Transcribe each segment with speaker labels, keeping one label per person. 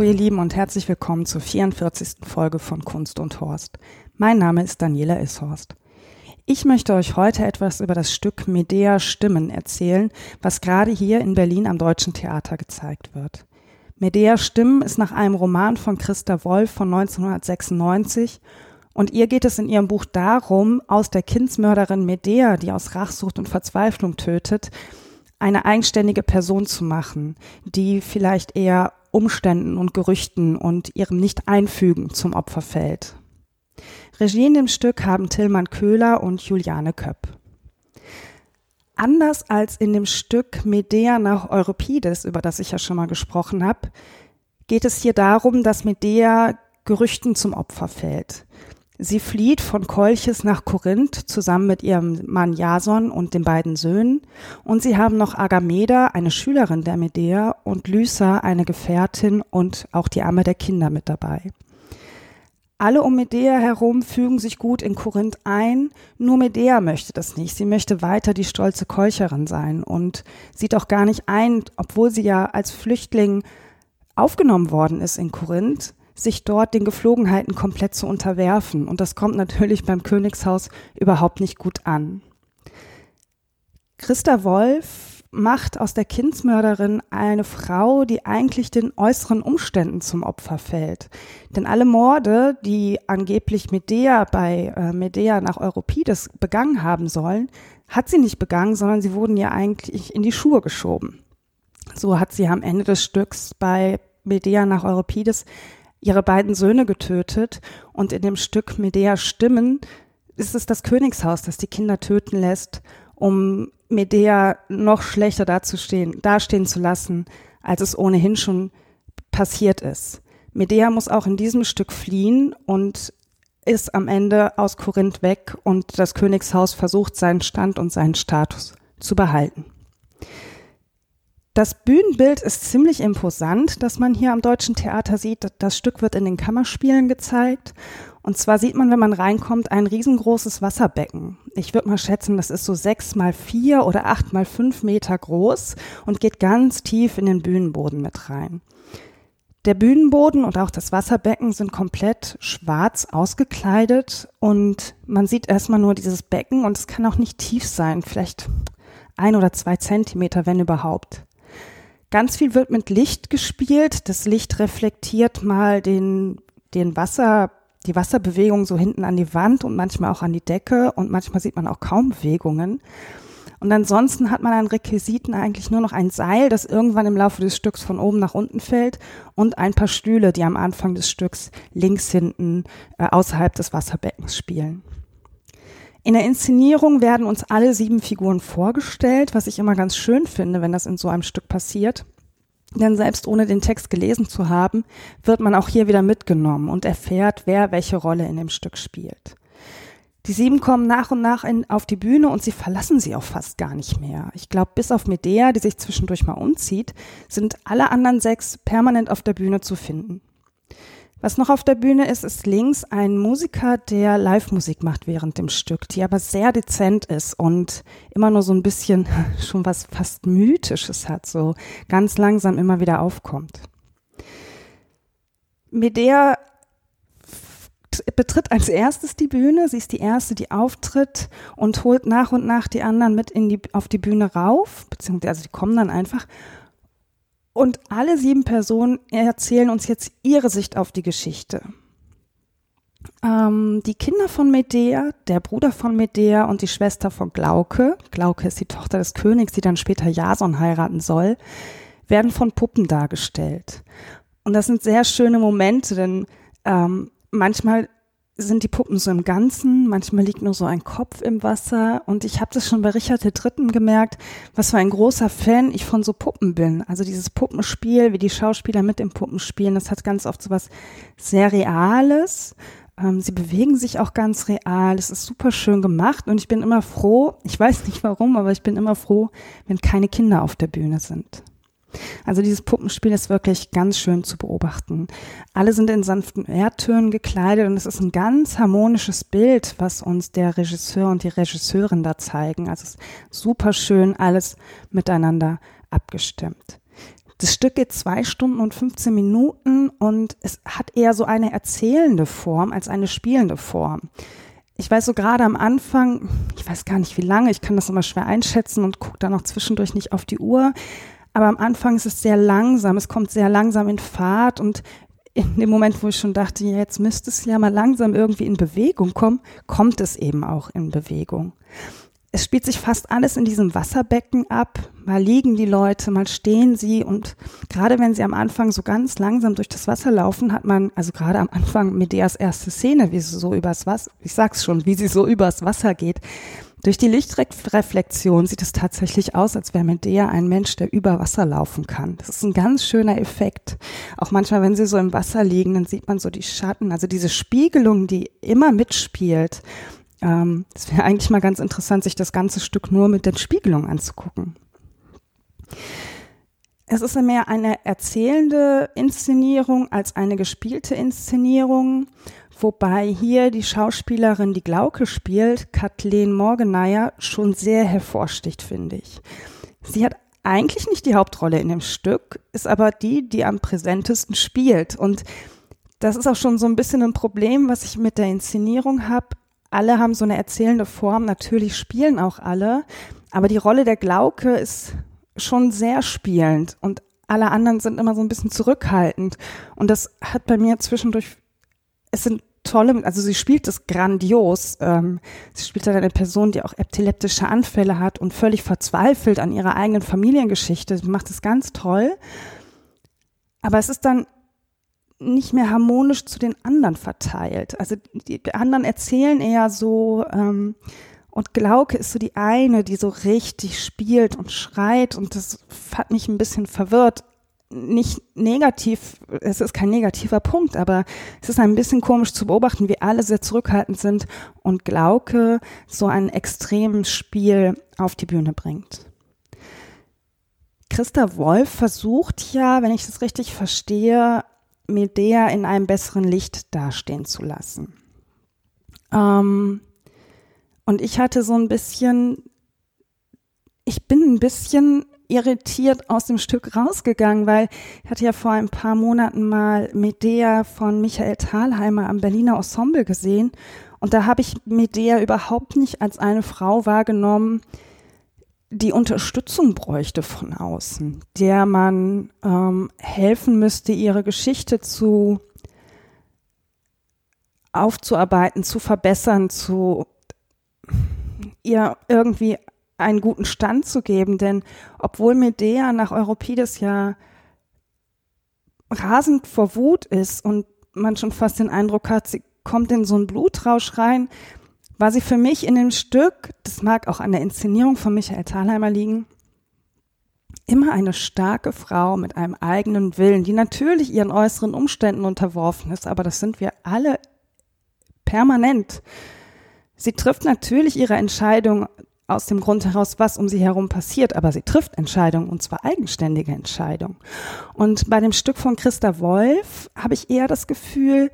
Speaker 1: Hallo ihr Lieben und herzlich willkommen zur 44. Folge von Kunst und Horst. Mein Name ist Daniela Ishorst. Ich möchte euch heute etwas über das Stück Medea Stimmen erzählen, was gerade hier in Berlin am Deutschen Theater gezeigt wird. Medea Stimmen ist nach einem Roman von Christa Wolf von 1996 und ihr geht es in ihrem Buch darum, aus der Kindsmörderin Medea, die aus Rachsucht und Verzweiflung tötet, eine eigenständige Person zu machen, die vielleicht eher Umständen und Gerüchten und ihrem Nicht-Einfügen zum Opfer fällt. Regie in dem Stück haben Tillmann Köhler und Juliane Köpp. Anders als in dem Stück Medea nach Euripides, über das ich ja schon mal gesprochen habe, geht es hier darum, dass Medea Gerüchten zum Opfer fällt. Sie flieht von Kolchis nach Korinth zusammen mit ihrem Mann Jason und den beiden Söhnen. Und sie haben noch Agameda, eine Schülerin der Medea, und Lysa, eine Gefährtin und auch die Amme der Kinder mit dabei. Alle um Medea herum fügen sich gut in Korinth ein, nur Medea möchte das nicht. Sie möchte weiter die stolze Kolcherin sein und sieht auch gar nicht ein, obwohl sie ja als Flüchtling aufgenommen worden ist in Korinth, sich dort den Geflogenheiten komplett zu unterwerfen. Und das kommt natürlich beim Königshaus überhaupt nicht gut an. Christa Wolf macht aus der Kindsmörderin eine Frau, die eigentlich den äußeren Umständen zum Opfer fällt. Denn alle Morde, die angeblich Medea bei äh, Medea nach Euripides begangen haben sollen, hat sie nicht begangen, sondern sie wurden ihr eigentlich in die Schuhe geschoben. So hat sie am Ende des Stücks bei Medea nach Euripides ihre beiden Söhne getötet und in dem Stück Medea Stimmen ist es das Königshaus, das die Kinder töten lässt, um Medea noch schlechter dazustehen, dastehen zu lassen, als es ohnehin schon passiert ist. Medea muss auch in diesem Stück fliehen und ist am Ende aus Korinth weg und das Königshaus versucht seinen Stand und seinen Status zu behalten. Das Bühnenbild ist ziemlich imposant, das man hier am Deutschen Theater sieht. Das Stück wird in den Kammerspielen gezeigt. Und zwar sieht man, wenn man reinkommt, ein riesengroßes Wasserbecken. Ich würde mal schätzen, das ist so sechs mal vier oder acht mal fünf Meter groß und geht ganz tief in den Bühnenboden mit rein. Der Bühnenboden und auch das Wasserbecken sind komplett schwarz ausgekleidet und man sieht erstmal nur dieses Becken und es kann auch nicht tief sein, vielleicht ein oder zwei Zentimeter, wenn überhaupt. Ganz viel wird mit Licht gespielt. Das Licht reflektiert mal den, den Wasser, die Wasserbewegung so hinten an die Wand und manchmal auch an die Decke und manchmal sieht man auch kaum Bewegungen. Und ansonsten hat man an Requisiten eigentlich nur noch ein Seil, das irgendwann im Laufe des Stücks von oben nach unten fällt und ein paar Stühle, die am Anfang des Stücks links hinten äh, außerhalb des Wasserbeckens spielen. In der Inszenierung werden uns alle sieben Figuren vorgestellt, was ich immer ganz schön finde, wenn das in so einem Stück passiert. Denn selbst ohne den Text gelesen zu haben, wird man auch hier wieder mitgenommen und erfährt, wer welche Rolle in dem Stück spielt. Die sieben kommen nach und nach in, auf die Bühne und sie verlassen sie auch fast gar nicht mehr. Ich glaube, bis auf Medea, die sich zwischendurch mal umzieht, sind alle anderen sechs permanent auf der Bühne zu finden. Was noch auf der Bühne ist, ist links ein Musiker, der Live-Musik macht während dem Stück, die aber sehr dezent ist und immer nur so ein bisschen schon was fast Mythisches hat, so ganz langsam immer wieder aufkommt. Medea betritt als erstes die Bühne, sie ist die erste, die auftritt und holt nach und nach die anderen mit in die, auf die Bühne rauf, beziehungsweise also die kommen dann einfach und alle sieben Personen erzählen uns jetzt ihre Sicht auf die Geschichte. Ähm, die Kinder von Medea, der Bruder von Medea und die Schwester von Glauke, Glauke ist die Tochter des Königs, die dann später Jason heiraten soll, werden von Puppen dargestellt. Und das sind sehr schöne Momente, denn ähm, manchmal sind die Puppen so im Ganzen, manchmal liegt nur so ein Kopf im Wasser und ich habe das schon bei Richard III. gemerkt, was für ein großer Fan ich von so Puppen bin. Also dieses Puppenspiel, wie die Schauspieler mit dem Puppen spielen, das hat ganz oft so was sehr Reales. Ähm, sie bewegen sich auch ganz real, es ist super schön gemacht und ich bin immer froh, ich weiß nicht warum, aber ich bin immer froh, wenn keine Kinder auf der Bühne sind. Also dieses Puppenspiel ist wirklich ganz schön zu beobachten. Alle sind in sanften Erdtönen gekleidet und es ist ein ganz harmonisches Bild, was uns der Regisseur und die Regisseurin da zeigen. Also es ist super schön alles miteinander abgestimmt. Das Stück geht zwei Stunden und 15 Minuten und es hat eher so eine erzählende Form als eine spielende Form. Ich weiß so gerade am Anfang, ich weiß gar nicht wie lange, ich kann das immer schwer einschätzen und gucke da noch zwischendurch nicht auf die Uhr, aber am Anfang ist es sehr langsam, es kommt sehr langsam in Fahrt und in dem Moment, wo ich schon dachte, jetzt müsste es ja mal langsam irgendwie in Bewegung kommen, kommt es eben auch in Bewegung. Es spielt sich fast alles in diesem Wasserbecken ab. Mal liegen die Leute, mal stehen sie und gerade wenn sie am Anfang so ganz langsam durch das Wasser laufen, hat man, also gerade am Anfang Medeas erste Szene, wie sie so übers Wasser, ich sag's schon, wie sie so übers Wasser geht, durch die Lichtreflexion sieht es tatsächlich aus, als wäre Medea ein Mensch, der über Wasser laufen kann. Das ist ein ganz schöner Effekt. Auch manchmal, wenn sie so im Wasser liegen, dann sieht man so die Schatten, also diese Spiegelung, die immer mitspielt. Ähm, es wäre eigentlich mal ganz interessant, sich das ganze Stück nur mit der Spiegelung anzugucken. Es ist mehr eine erzählende Inszenierung als eine gespielte Inszenierung. Wobei hier die Schauspielerin, die Glauke spielt, Kathleen Morgeneier, schon sehr hervorsticht, finde ich. Sie hat eigentlich nicht die Hauptrolle in dem Stück, ist aber die, die am präsentesten spielt. Und das ist auch schon so ein bisschen ein Problem, was ich mit der Inszenierung habe. Alle haben so eine erzählende Form, natürlich spielen auch alle, aber die Rolle der Glauke ist schon sehr spielend und alle anderen sind immer so ein bisschen zurückhaltend. Und das hat bei mir zwischendurch, es sind tolle, also sie spielt es grandios. Ähm, sie spielt halt eine Person, die auch epileptische Anfälle hat und völlig verzweifelt an ihrer eigenen Familiengeschichte. Sie macht es ganz toll. Aber es ist dann nicht mehr harmonisch zu den anderen verteilt. Also die anderen erzählen eher so, ähm, und Glauke ist so die eine, die so richtig spielt und schreit und das hat mich ein bisschen verwirrt nicht negativ, es ist kein negativer Punkt, aber es ist ein bisschen komisch zu beobachten, wie alle sehr zurückhaltend sind und Glauke so ein extremes Spiel auf die Bühne bringt. Christa Wolf versucht ja, wenn ich das richtig verstehe, Medea in einem besseren Licht dastehen zu lassen. Ähm, und ich hatte so ein bisschen, ich bin ein bisschen irritiert aus dem Stück rausgegangen, weil ich hatte ja vor ein paar Monaten mal Medea von Michael Thalheimer am Berliner Ensemble gesehen und da habe ich Medea überhaupt nicht als eine Frau wahrgenommen, die Unterstützung bräuchte von außen, der man ähm, helfen müsste, ihre Geschichte zu aufzuarbeiten, zu verbessern, zu ihr irgendwie einen guten Stand zu geben, denn obwohl Medea nach Euripides ja rasend vor Wut ist und man schon fast den Eindruck hat, sie kommt in so einen Blutrausch rein, war sie für mich in dem Stück, das mag auch an der Inszenierung von Michael Thalheimer liegen, immer eine starke Frau mit einem eigenen Willen, die natürlich ihren äußeren Umständen unterworfen ist, aber das sind wir alle permanent. Sie trifft natürlich ihre Entscheidung aus dem Grund heraus, was um sie herum passiert, aber sie trifft Entscheidungen und zwar eigenständige Entscheidungen. Und bei dem Stück von Christa Wolf habe ich eher das Gefühl,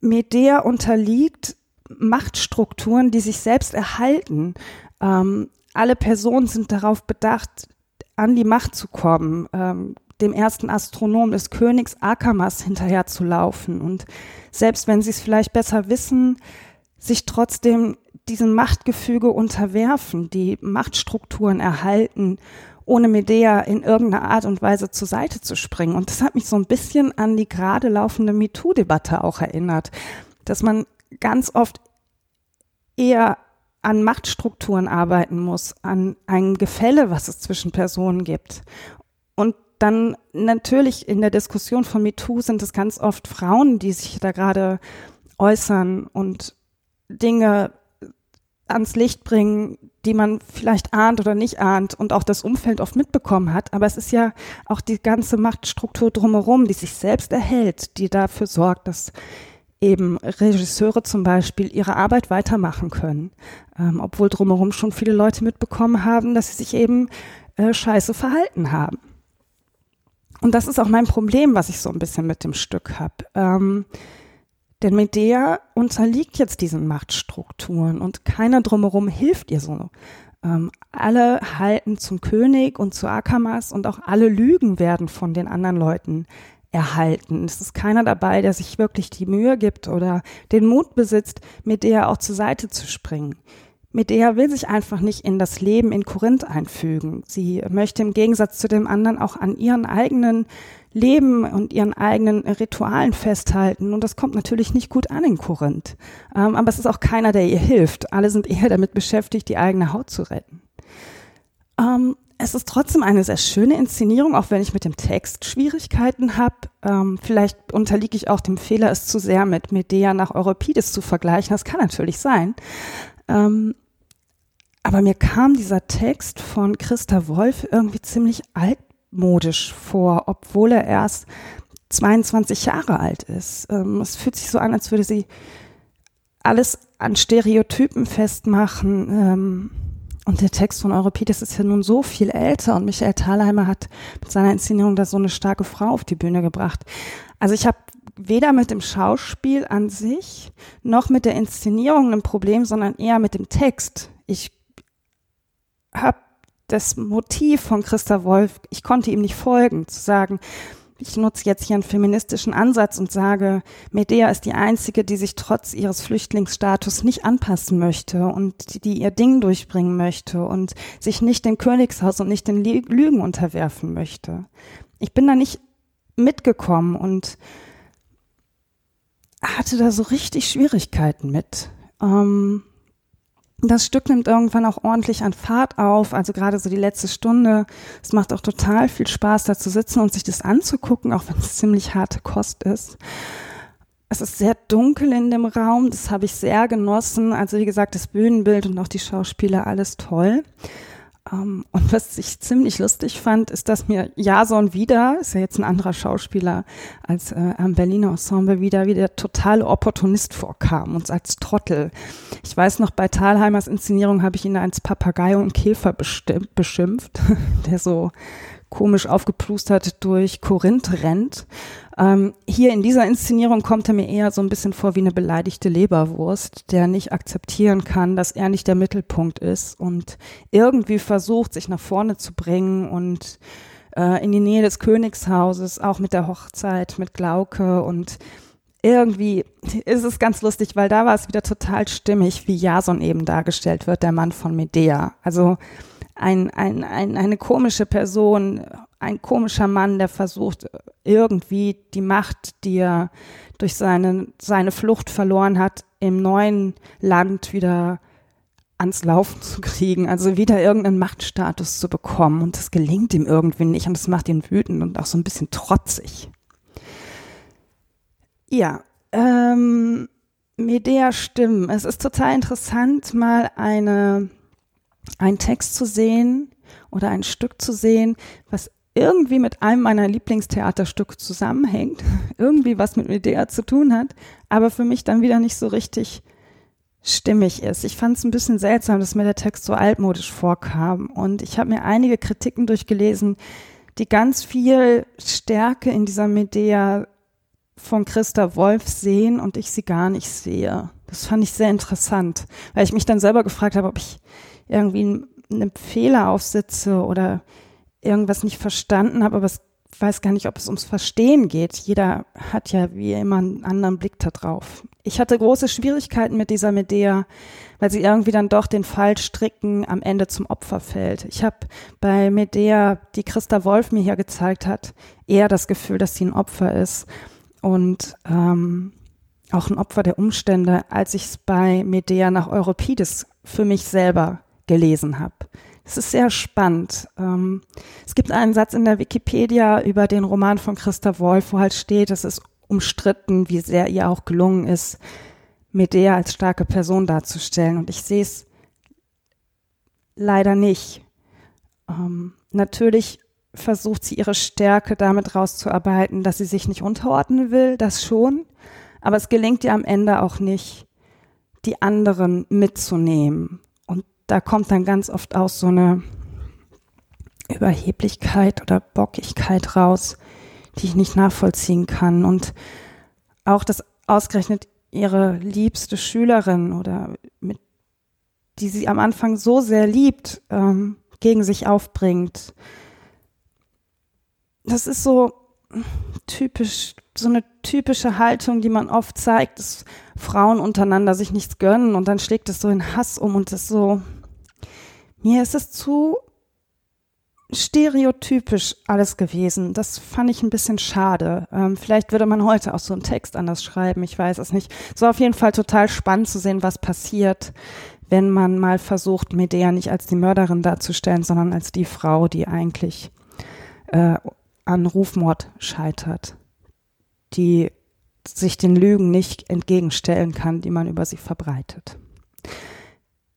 Speaker 1: Medea unterliegt Machtstrukturen, die sich selbst erhalten. Ähm, alle Personen sind darauf bedacht, an die Macht zu kommen, ähm, dem ersten Astronom des Königs Akamas hinterherzulaufen und selbst wenn sie es vielleicht besser wissen, sich trotzdem diesem Machtgefüge unterwerfen, die Machtstrukturen erhalten, ohne Medea in irgendeiner Art und Weise zur Seite zu springen. Und das hat mich so ein bisschen an die gerade laufende MeToo-Debatte auch erinnert, dass man ganz oft eher an Machtstrukturen arbeiten muss, an ein Gefälle, was es zwischen Personen gibt. Und dann natürlich in der Diskussion von MeToo sind es ganz oft Frauen, die sich da gerade äußern und Dinge ans Licht bringen, die man vielleicht ahnt oder nicht ahnt und auch das Umfeld oft mitbekommen hat. Aber es ist ja auch die ganze Machtstruktur drumherum, die sich selbst erhält, die dafür sorgt, dass eben Regisseure zum Beispiel ihre Arbeit weitermachen können, ähm, obwohl drumherum schon viele Leute mitbekommen haben, dass sie sich eben äh, scheiße verhalten haben. Und das ist auch mein Problem, was ich so ein bisschen mit dem Stück habe. Ähm, denn Medea unterliegt jetzt diesen Machtstrukturen und keiner drumherum hilft ihr so. Ähm, alle halten zum König und zu Akamas und auch alle Lügen werden von den anderen Leuten erhalten. Es ist keiner dabei, der sich wirklich die Mühe gibt oder den Mut besitzt, Medea auch zur Seite zu springen. Medea will sich einfach nicht in das Leben in Korinth einfügen. Sie möchte im Gegensatz zu dem anderen auch an ihren eigenen Leben und ihren eigenen Ritualen festhalten. Und das kommt natürlich nicht gut an in Korinth. Ähm, aber es ist auch keiner, der ihr hilft. Alle sind eher damit beschäftigt, die eigene Haut zu retten. Ähm, es ist trotzdem eine sehr schöne Inszenierung, auch wenn ich mit dem Text Schwierigkeiten habe. Ähm, vielleicht unterliege ich auch dem Fehler, es zu sehr mit Medea nach Euripides zu vergleichen. Das kann natürlich sein. Ähm, aber mir kam dieser Text von Christa Wolf irgendwie ziemlich alt altmodisch vor, obwohl er erst 22 Jahre alt ist. Ähm, es fühlt sich so an, als würde sie alles an Stereotypen festmachen. Und der Text von Euripides ist ja nun so viel älter und Michael Thalheimer hat mit seiner Inszenierung da so eine starke Frau auf die Bühne gebracht. Also ich habe weder mit dem Schauspiel an sich noch mit der Inszenierung ein Problem, sondern eher mit dem Text. Ich habe das Motiv von Christa Wolf, ich konnte ihm nicht folgen, zu sagen, ich nutze jetzt hier einen feministischen Ansatz und sage, Medea ist die einzige, die sich trotz ihres Flüchtlingsstatus nicht anpassen möchte und die ihr Ding durchbringen möchte und sich nicht dem Königshaus und nicht den Lügen unterwerfen möchte. Ich bin da nicht mitgekommen und hatte da so richtig Schwierigkeiten mit. Ähm, das Stück nimmt irgendwann auch ordentlich an Fahrt auf, also gerade so die letzte Stunde. Es macht auch total viel Spaß, da zu sitzen und sich das anzugucken, auch wenn es ziemlich harte Kost ist. Es ist sehr dunkel in dem Raum, das habe ich sehr genossen. Also wie gesagt, das Bühnenbild und auch die Schauspieler, alles toll. Um, ähm, und was ich ziemlich lustig fand, ist, dass mir Jason wieder, ist ja jetzt ein anderer Schauspieler als äh, am Berliner Ensemble wieder, wie der totale Opportunist vorkam und als Trottel. Ich weiß noch, bei Thalheimers Inszenierung habe ich ihn als Papagei und Käfer beschimpft, der so komisch aufgeplustert durch Korinth rennt. Ähm, hier in dieser Inszenierung kommt er mir eher so ein bisschen vor wie eine beleidigte Leberwurst, der nicht akzeptieren kann, dass er nicht der Mittelpunkt ist und irgendwie versucht, sich nach vorne zu bringen und äh, in die Nähe des Königshauses, auch mit der Hochzeit, mit Glauke und irgendwie ist es ganz lustig, weil da war es wieder total stimmig, wie Jason eben dargestellt wird, der Mann von Medea. Also ein, ein, ein, eine komische Person, ein komischer Mann, der versucht, irgendwie die Macht, die er durch seine, seine Flucht verloren hat, im neuen Land wieder ans Laufen zu kriegen, also wieder irgendeinen Machtstatus zu bekommen. Und das gelingt ihm irgendwie nicht und das macht ihn wütend und auch so ein bisschen trotzig. Ja, ähm, Medea Stimmen. Es ist total interessant, mal eine einen Text zu sehen oder ein Stück zu sehen, was irgendwie mit einem meiner Lieblingstheaterstücke zusammenhängt, irgendwie was mit Medea zu tun hat, aber für mich dann wieder nicht so richtig stimmig ist. Ich fand es ein bisschen seltsam, dass mir der Text so altmodisch vorkam und ich habe mir einige Kritiken durchgelesen, die ganz viel Stärke in dieser Medea von Christa Wolf sehen und ich sie gar nicht sehe. Das fand ich sehr interessant, weil ich mich dann selber gefragt habe, ob ich irgendwie einen Fehler aufsitze oder irgendwas nicht verstanden habe, aber ich weiß gar nicht, ob es ums Verstehen geht. Jeder hat ja wie immer einen anderen Blick da drauf. Ich hatte große Schwierigkeiten mit dieser Medea, weil sie irgendwie dann doch den Fallstricken am Ende zum Opfer fällt. Ich habe bei Medea, die Christa Wolf mir hier gezeigt hat, eher das Gefühl, dass sie ein Opfer ist und ähm, auch ein Opfer der Umstände, als ich es bei Medea nach Euripides für mich selber gelesen habe. Es ist sehr spannend. Ähm, es gibt einen Satz in der Wikipedia über den Roman von Christa Wolf, wo halt steht, es ist umstritten, wie sehr ihr auch gelungen ist, Medea als starke Person darzustellen. Und ich sehe es leider nicht. Ähm, natürlich versucht sie ihre Stärke damit rauszuarbeiten, dass sie sich nicht unterordnen will, das schon. Aber es gelingt ihr am Ende auch nicht, die anderen mitzunehmen. Da kommt dann ganz oft auch so eine Überheblichkeit oder Bockigkeit raus, die ich nicht nachvollziehen kann. Und auch, dass ausgerechnet ihre liebste Schülerin oder mit, die sie am Anfang so sehr liebt, ähm, gegen sich aufbringt. Das ist so typisch, so eine typische Haltung, die man oft zeigt, dass Frauen untereinander sich nichts gönnen und dann schlägt es so in Hass um und das so, mir ist es zu stereotypisch alles gewesen. Das fand ich ein bisschen schade. Ähm, vielleicht würde man heute auch so einen Text anders schreiben, ich weiß es nicht. Es war auf jeden Fall total spannend zu sehen, was passiert, wenn man mal versucht, Medea nicht als die Mörderin darzustellen, sondern als die Frau, die eigentlich äh, an Rufmord scheitert, die sich den Lügen nicht entgegenstellen kann, die man über sie verbreitet.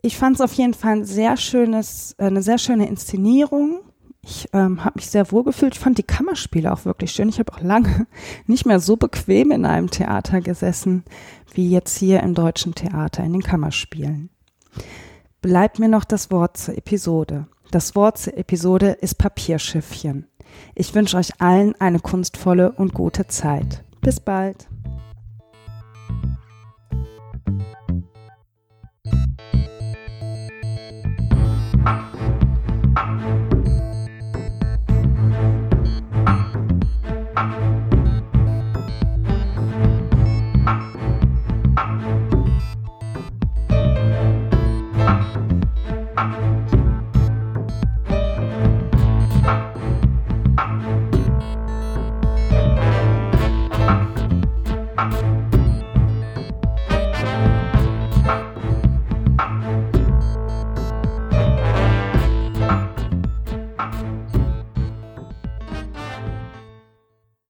Speaker 1: Ich fand es auf jeden Fall ein sehr schönes, eine sehr schöne Inszenierung. Ich ähm, habe mich sehr wohl gefühlt. Ich fand die Kammerspiele auch wirklich schön. Ich habe auch lange nicht mehr so bequem in einem Theater gesessen wie jetzt hier im deutschen Theater in den Kammerspielen. Bleibt mir noch das Wort zur Episode. Das Wort zur Episode ist Papierschiffchen. Ich wünsche euch allen eine kunstvolle und gute Zeit. Bis bald.